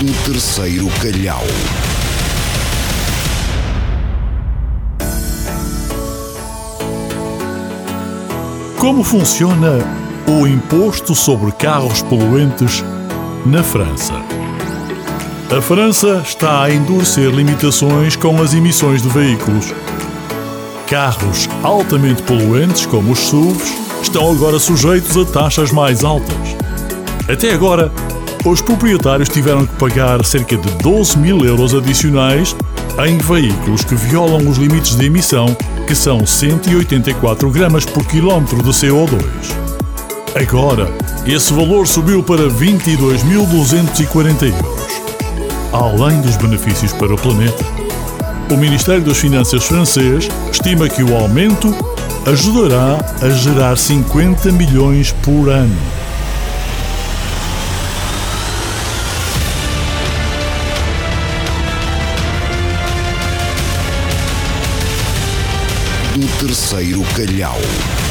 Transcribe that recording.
Terceiro Calhau. Como funciona o imposto sobre carros poluentes na França? A França está a endurecer limitações com as emissões de veículos. Carros altamente poluentes, como os SUVs, estão agora sujeitos a taxas mais altas. Até agora, os proprietários tiveram que pagar cerca de 12 mil euros adicionais em veículos que violam os limites de emissão, que são 184 gramas por quilómetro de CO2. Agora, esse valor subiu para 22.240 euros. Além dos benefícios para o planeta, o Ministério das Finanças francês estima que o aumento ajudará a gerar 50 milhões por ano. Do Terceiro Calhau.